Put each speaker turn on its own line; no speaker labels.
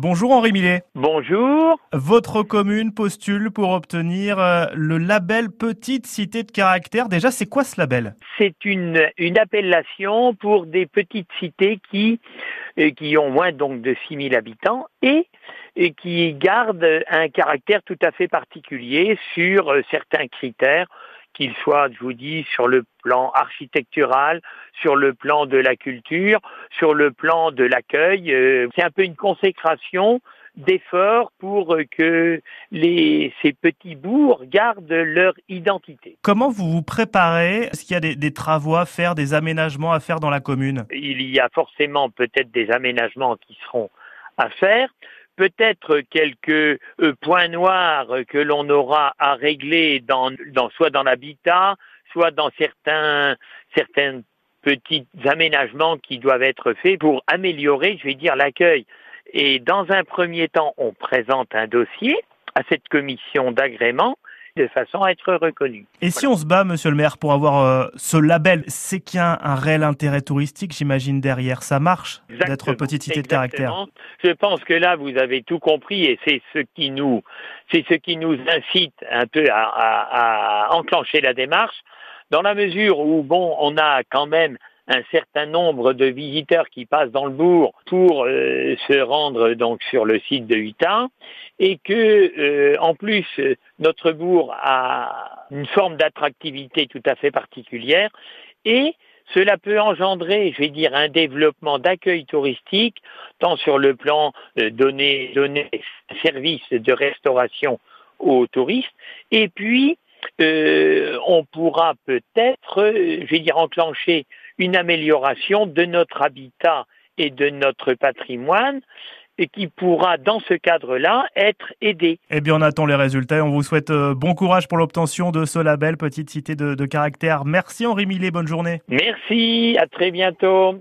Bonjour Henri Millet.
Bonjour.
Votre commune postule pour obtenir euh, le label Petite Cité de Caractère. Déjà, c'est quoi ce label?
C'est une, une appellation pour des petites cités qui, euh, qui ont moins donc de 6000 habitants et, et qui gardent un caractère tout à fait particulier sur euh, certains critères qu'il soit, je vous dis, sur le plan architectural, sur le plan de la culture, sur le plan de l'accueil. Euh, c'est un peu une consécration d'efforts pour que les, ces petits bourgs gardent leur identité.
Comment vous vous préparez? Est-ce qu'il y a des, des, travaux à faire, des aménagements à faire dans la commune?
Il y a forcément peut-être des aménagements qui seront à faire peut-être quelques euh, points noirs que l'on aura à régler dans, soit dans l'habitat, soit dans certains certains petits aménagements qui doivent être faits pour améliorer, je vais dire, l'accueil. Et dans un premier temps, on présente un dossier à cette commission d'agrément de façon à être reconnu.
Et si on se bat, monsieur le maire, pour avoir euh, ce label, c'est qu'il y a un, réel intérêt touristique, j'imagine, derrière. Ça marche d'être petite cité de caractère.
Je pense que là, vous avez tout compris et c'est ce qui nous, c'est ce qui nous incite un peu à, à, à enclencher la démarche dans la mesure où, bon, on a quand même un certain nombre de visiteurs qui passent dans le bourg pour euh, se rendre donc sur le site de Hutin et que euh, en plus notre bourg a une forme d'attractivité tout à fait particulière et cela peut engendrer, je vais dire, un développement d'accueil touristique, tant sur le plan de donner, donner service de restauration aux touristes, et puis euh, on pourra peut-être, je vais dire, enclencher une amélioration de notre habitat et de notre patrimoine et qui pourra, dans ce cadre-là, être aidé.
Eh bien, on attend les résultats et on vous souhaite euh, bon courage pour l'obtention de ce label Petite Cité de, de Caractère. Merci Henri Millet, bonne journée.
Merci, à très bientôt.